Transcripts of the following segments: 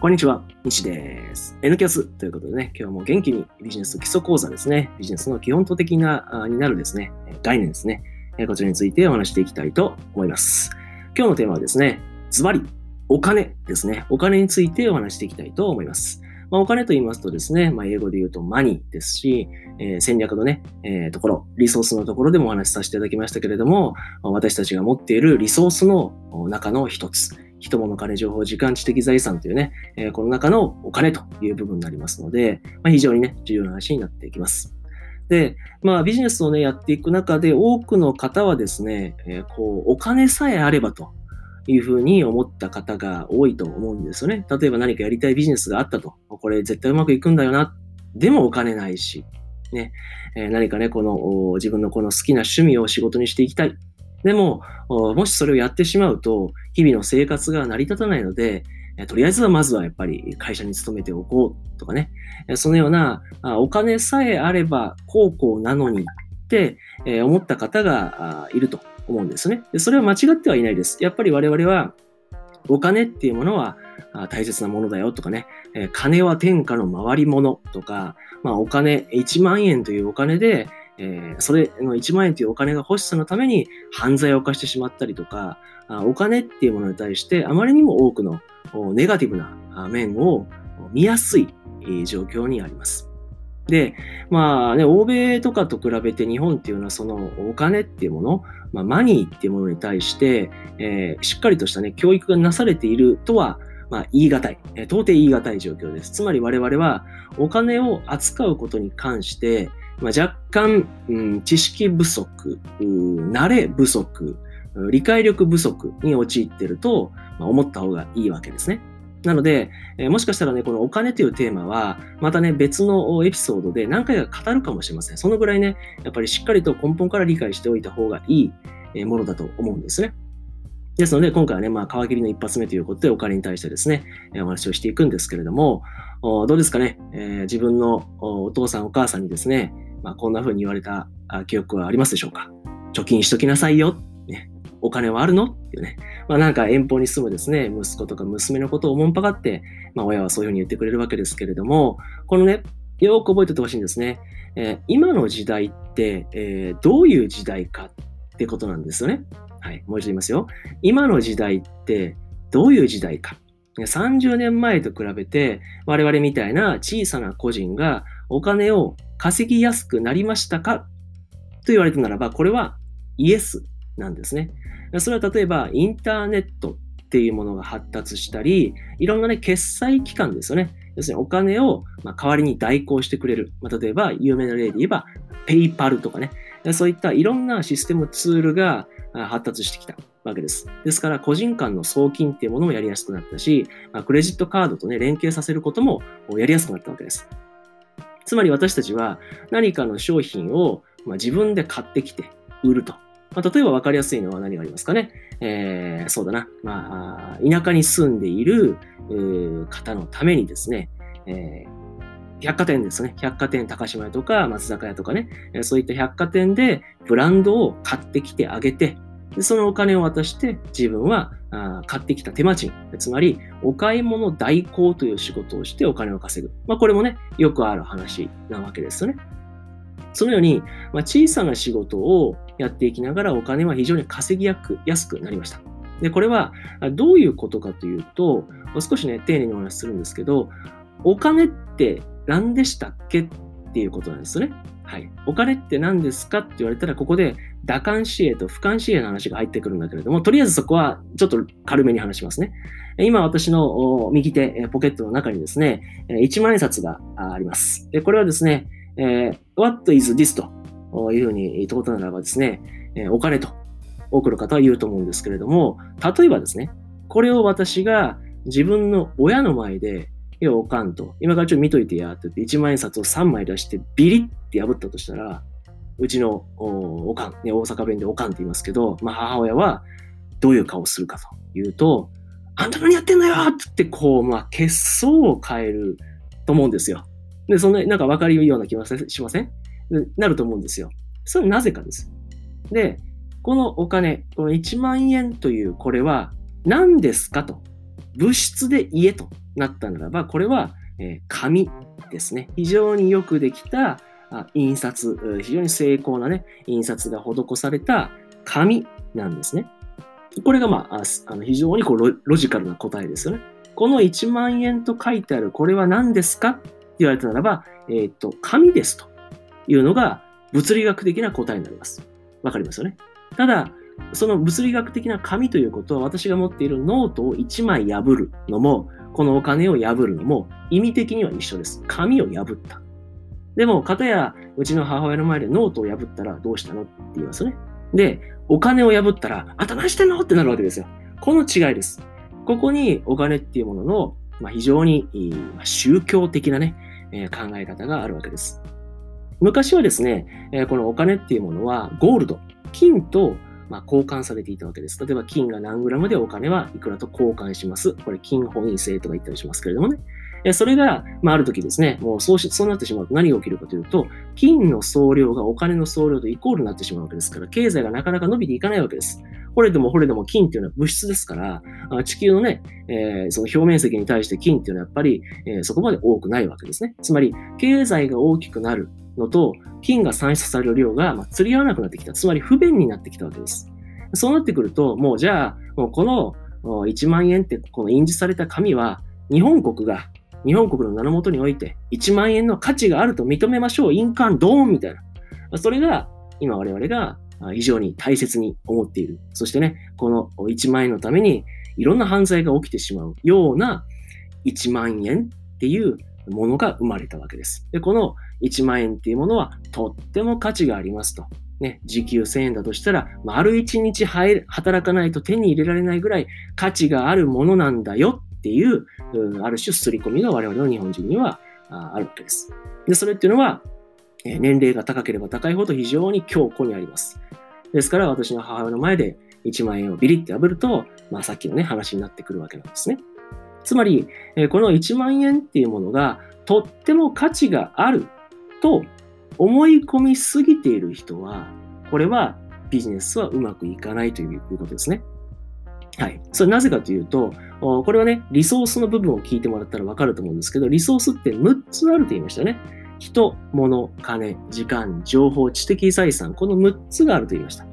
こんにちは、西です。N キャスということでね、今日も元気にビジネス基礎講座ですね、ビジネスの基本と的な、になるですね、概念ですね、こちらについてお話していきたいと思います。今日のテーマはですね、ズバリ、お金ですね。お金についてお話していきたいと思います。まあ、お金と言いますとですね、まあ、英語で言うとマニーですし、えー、戦略のね、えー、ところ、リソースのところでもお話しさせていただきましたけれども、私たちが持っているリソースの中の一つ、人物金情報時間知的財産というね、えー、この中のお金という部分になりますので、まあ、非常にね、重要な話になっていきます。で、まあビジネスをね、やっていく中で多くの方はですね、えー、こう、お金さえあればというふうに思った方が多いと思うんですよね。例えば何かやりたいビジネスがあったと。これ絶対うまくいくんだよな。でもお金ないし。ね、えー、何かね、この自分のこの好きな趣味を仕事にしていきたい。でも、もしそれをやってしまうと、日々の生活が成り立たないので、とりあえずはまずはやっぱり会社に勤めておこうとかね、そのようなお金さえあれば高校なのにって思った方がいると思うんですね。それは間違ってはいないです。やっぱり我々はお金っていうものは大切なものだよとかね、金は天下の回り物とか、まあ、お金、1万円というお金でえー、それの1万円というお金が欲しさのために犯罪を犯してしまったりとか、お金っていうものに対してあまりにも多くのネガティブな面を見やすい状況にあります。で、まあね、欧米とかと比べて日本っていうのはそのお金っていうもの、まあ、マニーっていうものに対して、えー、しっかりとしたね、教育がなされているとは、まあ、言い難い、えー、到底言い難い状況です。つまり我々はお金を扱うことに関して、まあ、若干、うん、知識不足、慣れ不足、理解力不足に陥ってると、まあ、思った方がいいわけですね。なので、えー、もしかしたらね、このお金というテーマは、またね、別のエピソードで何回か語るかもしれません。そのぐらいね、やっぱりしっかりと根本から理解しておいた方がいいものだと思うんですね。ですので、今回はね、まあ、皮切りの一発目ということで、お金に対してですね、お話をしていくんですけれども、どうですかね、えー、自分のお父さん、お母さんにですね、まあ、こんな風に言われた記憶はありますでしょうか？貯金しときなさいよ。ね、お金はあるの？っていうね。まあなんか遠方に住むですね、息子とか娘のことをおもんぱかって、まあ親はそういうふうに言ってくれるわけですけれども、このね、よく覚えておいてほしいんですね。えー、今の時代って、えー、どういう時代かってことなんですよね。はい、もう一度言いますよ。今の時代ってどういう時代か。30年前と比べて我々みたいな小さな個人がお金を稼ぎやすくなりましたか？と言われたならば、これはイエスなんですね。それは例えばインターネットっていうものが発達したり、いろんなね、決済機関ですよね。要するにお金をま代わりに代行してくれる。まあ、例えば、有名な例で言えば、ペイパルとかね。そういったいろんなシステムツールが発達してきたわけです。ですから、個人間の送金っていうものもやりやすくなったし、まあ、クレジットカードとね、連携させることもやりやすくなったわけです。つまり私たちは何かの商品をま自分で買ってきて売ると。まあ、例えば分かりやすいのは何がありますかね。えー、そうだな。まあ、田舎に住んでいる方のためにですね、えー、百貨店ですね。百貨店高島屋とか松坂屋とかね、そういった百貨店でブランドを買ってきてあげて、でそのお金を渡して自分はあ買ってきた手間賃、つまりお買い物代行という仕事をしてお金を稼ぐ。まあ、これもね、よくある話なわけですよね。そのように、まあ、小さな仕事をやっていきながらお金は非常に稼ぎやすくなりました。で、これはどういうことかというと、少しね、丁寧にお話しするんですけど、お金って何でしたっけっていうことなんですよね。はい。お金って何ですかって言われたら、ここで打艦紙幣と俯瞰紙幣の話が入ってくるんだけれども、とりあえずそこはちょっと軽めに話しますね。今私の右手、ポケットの中にですね、1万円札があります。これはですね、What is this? というふうに言ったことならばですね、お金と多くの方は言うと思うんですけれども、例えばですね、これを私が自分の親の前でいや、おかんと。今からちょっと見といてや、って言って1万円札を3枚出してビリって破ったとしたら、うちのおかん、ね、大阪弁でおかんって言いますけど、まあ母親はどういう顔をするかというと、あんた何やってんだよってって、こう、まあ、血相を変えると思うんですよ。で、そんな、なんか分かるような気がしません？なると思うんですよ。それはなぜかです。で、このお金、この1万円というこれは何ですかと。物質で言えと。なったならば、これは、えー、紙ですね。非常によくできた印刷、非常に精巧なね、印刷が施された紙なんですね。これが、まあ、あの非常にこうロジカルな答えですよね。この1万円と書いてあるこれは何ですか？って言われたならば、えっ、と、紙ですというのが物理学的な答えになります。わかりますよね？ただ、その物理学的な紙ということは私が持っているノートを1枚破るのも、このお金を破るのも意味的には一緒です。紙を破った。でも、かたやうちの母親の前でノートを破ったらどうしたのって言いますよね。で、お金を破ったら、あた何してんのってなるわけですよ。この違いです。ここにお金っていうものの、まあ、非常に、まあ、宗教的なね、えー、考え方があるわけです。昔はですね、えー、このお金っていうものはゴールド、金とまあ、交換されていたわけです。例えば金が何グラムでお金はいくらと交換します。これ金本位制とか言ったりしますけれどもね。えそれが、まあ、ある時ですね、もうそうし、そうなってしまうと何が起きるかというと、金の総量がお金の総量とイコールになってしまうわけですから、経済がなかなか伸びていかないわけです。これでもこれでも金っていうのは物質ですから、地球のね、えー、その表面積に対して金っていうのはやっぱり、えー、そこまで多くないわけですね。つまり、経済が大きくなるのと、金が産出される量が、まあ、釣り合わなくなってきた。つまり不便になってきたわけです。そうなってくると、もうじゃあ、もうこの1万円ってこの印字された紙は、日本国が日本国の名のもとにおいて1万円の価値があると認めましょう。印鑑ドーンみたいな。それが今我々が非常に大切に思っている。そしてね、この1万円のためにいろんな犯罪が起きてしまうような1万円っていうものが生まれたわけです。で、この1万円っていうものはとっても価値がありますと。ね、時給1000円だとしたら、丸1日働かないと手に入れられないぐらい価値があるものなんだよっていう、ある種刷り込みが我々の日本人にはあるわけです。で、それっていうのは、年齢が高ければ高いほど非常に強固にあります。ですから私の母親の前で1万円をビリって破ると、まあさっきのね、話になってくるわけなんですね。つまり、この1万円っていうものがとっても価値があると思い込みすぎている人は、これはビジネスはうまくいかないということですね。はい。それなぜかというと、これはね、リソースの部分を聞いてもらったらわかると思うんですけど、リソースって6つあると言いましたね。人、物、金、時間、情報、知的財産、この6つがあると言いました。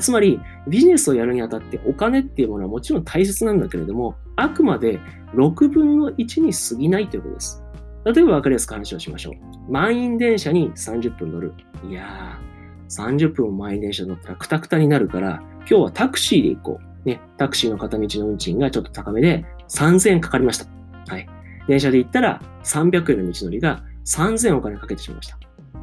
つまり、ビジネスをやるにあたってお金っていうものはもちろん大切なんだけれども、あくまで6分の1に過ぎないということです。例えば分かりやすく話をしましょう。満員電車に30分乗る。いやー、30分も満員電車乗ったらクタクタになるから、今日はタクシーで行こう。ね、タクシーの片道の運賃がちょっと高めで3000円かかりました。はい。電車で行ったら300円の道のりが3000円お金かけてしまいました。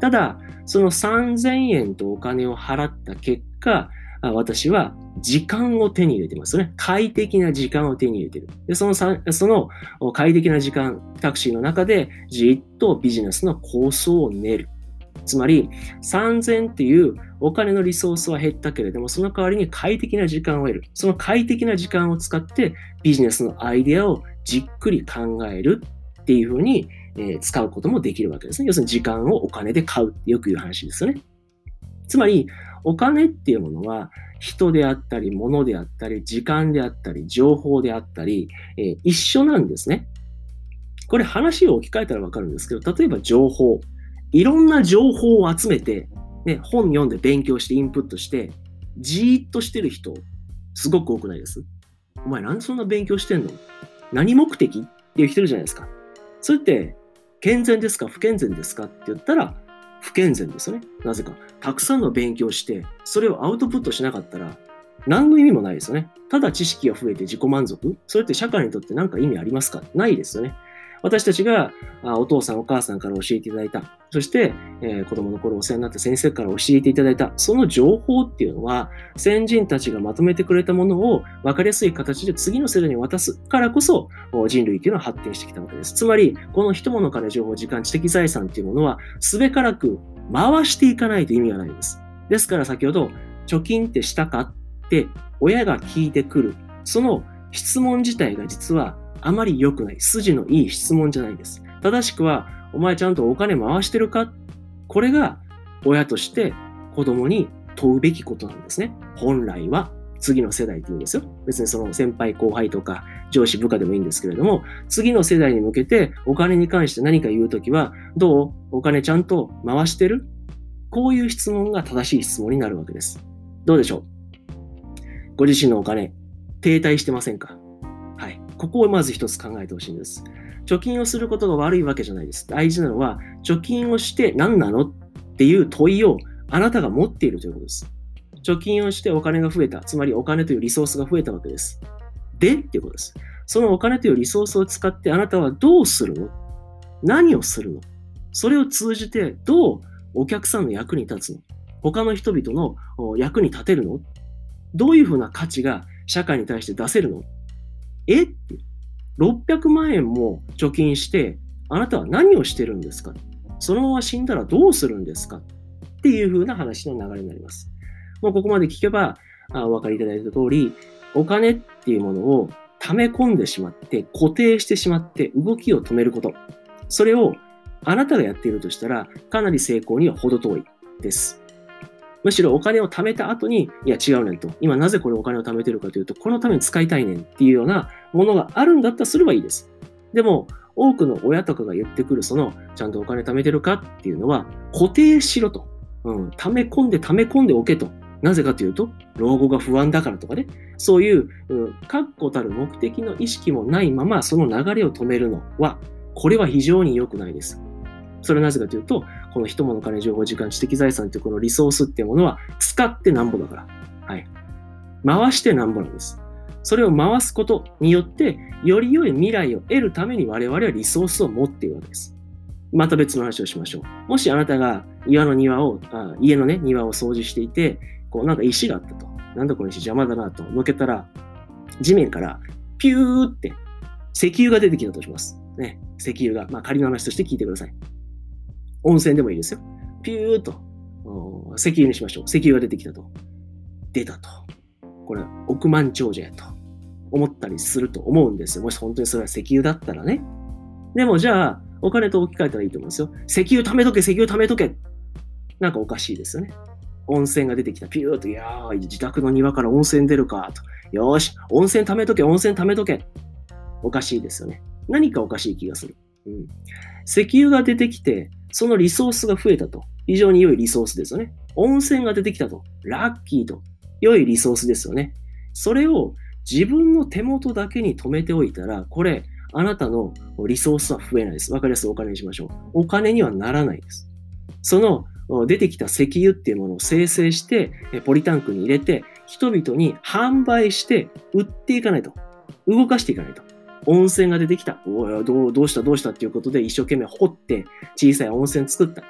ただ、その3000円とお金を払った結果、私は時間を手に入れてますね。快適な時間を手に入れてる。で、そのその快適な時間、タクシーの中でじっとビジネスの構想を練る。つまり、3000っていうお金のリソースは減ったけれども、その代わりに快適な時間を得る。その快適な時間を使ってビジネスのアイデアをじっくり考えるっていうふうに、え、使うこともできるわけですね。要するに時間をお金で買うってよく言う話ですよね。つまり、お金っていうものは人であったり、物であったり、時間であったり、情報であったり、え、一緒なんですね。これ話を置き換えたらわかるんですけど、例えば情報。いろんな情報を集めて、ね、本読んで勉強してインプットして、じーっとしてる人、すごく多くないです？お前なんでそんな勉強してんの？何目的？っていう人いるじゃないですか。それって、健全ですか？不健全ですか？って言ったら、不健全ですよね。なぜか。たくさんの勉強して、それをアウトプットしなかったら、何の意味もないですよね。ただ知識が増えて自己満足それって社会にとって何か意味ありますか？ないですよね。私たちがお父さんお母さんから教えていただいた、そして、え、子供の頃お世話になった先生から教えていただいた、その情報っていうのは、先人たちがまとめてくれたものを分かりやすい形で次の世代に渡すからこそ、人類っていうのは発展してきたわけです。つまり、この人物から情報、時間、知的財産っていうものは、すべからく回していかないと意味がないんです。ですから先ほど、貯金ってしたかって親が聞いてくる。その質問自体が実はあまり良くない。筋のいい質問じゃないです。正しくは、お前ちゃんとお金回してるか？これが親として子供に問うべきことなんですね。本来は。次の世代って言うんですよ。別にその先輩後輩とか上司部下でもいいんですけれども、次の世代に向けてお金に関して何か言うときは、どう？お金ちゃんと回してる？こういう質問が正しい質問になるわけです。どうでしょう？ご自身のお金、停滞してませんか？ここをまず一つ考えてほしいんです。貯金をすることが悪いわけじゃないです。大事なのは、貯金をして何なのっていう問いをあなたが持っているということです。貯金をしてお金が増えた。つまりお金というリソースが増えたわけです。でっていうことです。そのお金というリソースを使ってあなたはどうするの？何をするの？それを通じてどうお客さんの役に立つの？他の人々の役に立てるの？どういうふうな価値が社会に対して出せるの？え？って600万円も貯金して、あなたは何をしてるんですか？そのまま死んだらどうするんですか？っていう風な話の流れになります。もうここまで聞けばあお分かりいただいた通り、お金っていうものを溜め込んでしまって、固定してしまって動きを止めること。それをあなたがやっているとしたら、かなり成功には程遠いです。むしろお金を貯めた後に、いや違うねんと。今なぜこれお金を貯めてるかというと、このために使いたいねんっていうようなものがあるんだったらすればいいです。でも、多くの親とかが言ってくる、その、ちゃんとお金貯めてるかっていうのは、固定しろと。うん、溜め込んで溜め込んでおけと。なぜかというと、老後が不安だからとかね、そういう、うん、確固たる目的の意識もないまま、その流れを止めるのは、これは非常に良くないです。それはなぜかというと、この人物金情報時間知的財産というこのリソースっていうものは使ってなんぼだから。はい。回してなんぼなんです。それを回すことによって、より良い未来を得るために我々はリソースを持っているわけです。また別の話をしましょう。もしあなたが岩の庭を、あ家のね、庭を掃除していて、こうなんか石があったと。なんだこの石邪魔だなと。のけたら、地面からピューって石油が出てきたとします。ね。石油が。まあ仮の話として聞いてください。温泉でもいいですよ。ピューと、石油にしましょう。石油が出てきたと。出たと。これ、億万長者やと思ったりすると思うんですよ。もし本当にそれは石油だったらね。でもじゃあ、お金と置き換えたらいいと思うんですよ。石油貯めとけ、石油貯めとけ。なんかおかしいですよね。温泉が出てきた。ピューと、いやー、自宅の庭から温泉出るか。と。よし、温泉貯めとけ、温泉貯めとけ。おかしいですよね。何かおかしい気がする。うん。石油が出てきて、そのリソースが増えたと。非常に良いリソースですよね。温泉が出てきたと。ラッキーと。良いリソースですよね。それを自分の手元だけに留めておいたら、これ、あなたのリソースは増えないです。わかりやすいお金にしましょう。お金にはならないです。その出てきた石油っていうものを生成して、ポリタンクに入れて、人々に販売して売っていかないと。動かしていかないと。温泉が出てきた。おいどうどうしたどうしたっていうことで一生懸命掘って小さい温泉作った。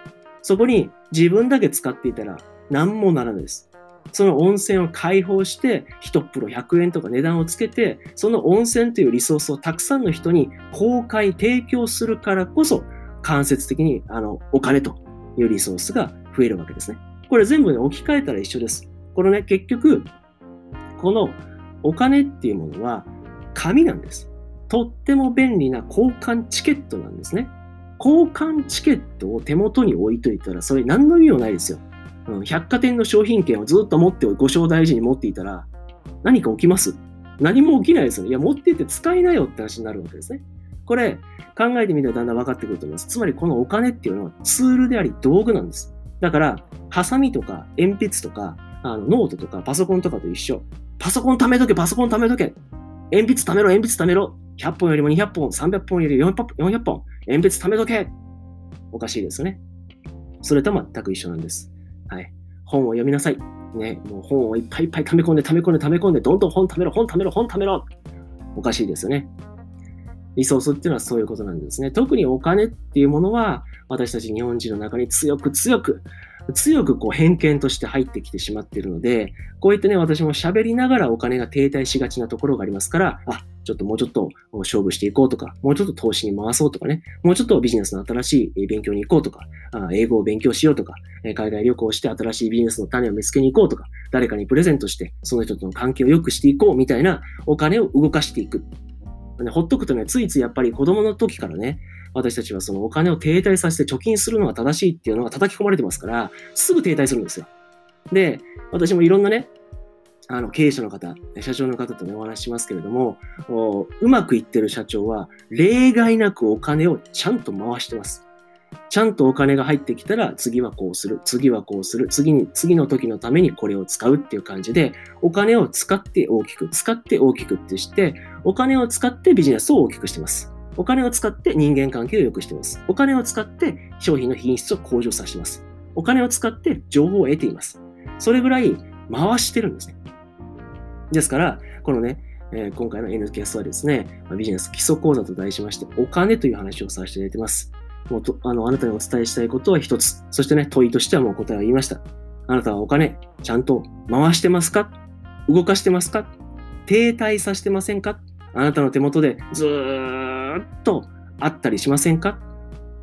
そこに自分だけ使っていたら何もならないです。その温泉を開放して、1プロ100円とか値段をつけて、その温泉というリソースをたくさんの人に公開、提供するからこそ、間接的にあのお金というリソースが増えるわけですね。これ全部ね、置き換えたら一緒です。これね、結局、このお金っていうものは紙なんです。とっても便利な交換チケットなんですね。交換チケットを手元に置いといたら、それ何の意味もないですよ。うん、百貨店の商品券をずっと持ってご賞大事に持っていたら、何か起きます？何も起きないですよね。いや、持っていて使いなよって話になるわけですね。これ、考えてみたらだんだん分かってくると思います。つまり、このお金っていうのはツールであり道具なんです。だから、ハサミとか鉛筆とか、あのノートとかパソコンとかと一緒。パソコン貯めとけ、パソコン貯めとけ。鉛筆貯めろ、鉛筆貯めろ。100本よりも200本、300本より400本、鉛筆貯めとけおかしいですよね。それと全く一緒なんです。はい。本を読みなさい。ね、もう本をいっぱいいっぱい溜め込んで、溜め込んで、溜め込んで、どんどん本貯めろ、本貯めろ、本貯めろおかしいですよね。リソースっていうのはそういうことなんですね。特にお金っていうものは、私たち日本人の中に強く強く強くこう偏見として入ってきてしまっているので、こういってね、私も喋りながらお金が停滞しがちなところがありますから、あ、ちょっともうちょっと勝負していこうとか、もうちょっと投資に回そうとかね、もうちょっとビジネスの新しい勉強に行こうとか、英語を勉強しようとか、海外旅行して新しいビジネスの種を見つけに行こうとか、誰かにプレゼントして、その人との関係を良くしていこうみたいなお金を動かしていく。ほっとくとね、ついついやっぱり子供の時からね、私たちはそのお金を停滞させて貯金するのが正しいっていうのが叩き込まれてますから、すぐ停滞するんですよ。で、私もいろんなね、あの経営者の方、社長の方とね、お話ししますけれども、うまくいってる社長は、例外なくお金をちゃんと回してます。ちゃんとお金が入ってきたら、次はこうする、次はこうする、次に、次の時のためにこれを使うっていう感じで、お金を使って大きく、使って大きくってして、お金を使ってビジネスを大きくしてます。お金を使って人間関係を良くしてます。お金を使って商品の品質を向上させてます。お金を使って情報を得ています。それぐらい回してるんですね。ですから、このね、えー、今回の N キャストはですね、ビジネス基礎講座と題しまして、お金という話をさせていただいてます。もうとあのあなたにお伝えしたいことは一つ。そしてね、問いとしてはもう答えを言いました。あなたはお金、ちゃんと回してますか？動かしてますか？停滞させてませんか？あなたの手元でずーっとあったりしませんか？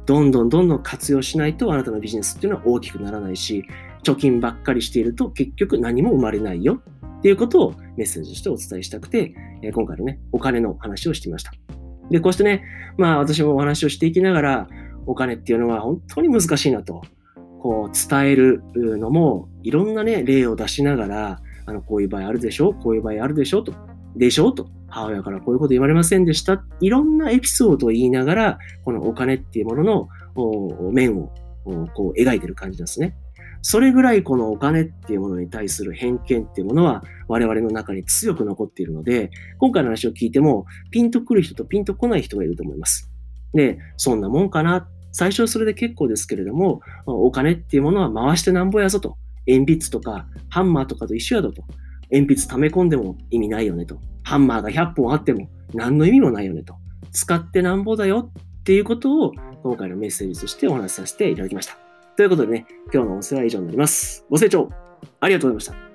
どんどんどんどん活用しないとあなたのビジネスっていうのは大きくならないし、貯金ばっかりしていると結局何も生まれないよっていうことをメッセージとしてお伝えしたくて、え今回のね、お金の話をしてみました。で、こうしてね、まあ私もお話をしていきながら、お金っていうのは本当に難しいなと、こう伝えるのも、いろんなね、例を出しながら、あの、こういう場合あるでしょこういう場合あるでしょと、でしょと、母親からこういうこと言われませんでした。いろんなエピソードを言いながら、このお金っていうものの面をこう描いてる感じですね。それぐらいこのお金っていうものに対する偏見っていうものは我々の中に強く残っているので、今回の話を聞いてもピンとくる人とピンとこない人がいると思います。で、そんなもんかな。最初はそれで結構ですけれども、お金っていうものは回してなんぼやぞと。鉛筆とかハンマーとかと一緒やぞと。鉛筆溜め込んでも意味ないよねと。ハンマーが100本あっても何の意味もないよねと。使ってなんぼだよっていうことを今回のメッセージとしてお話しさせていただきました。ということでね、今日の音声は以上になります。ご清聴ありがとうございました。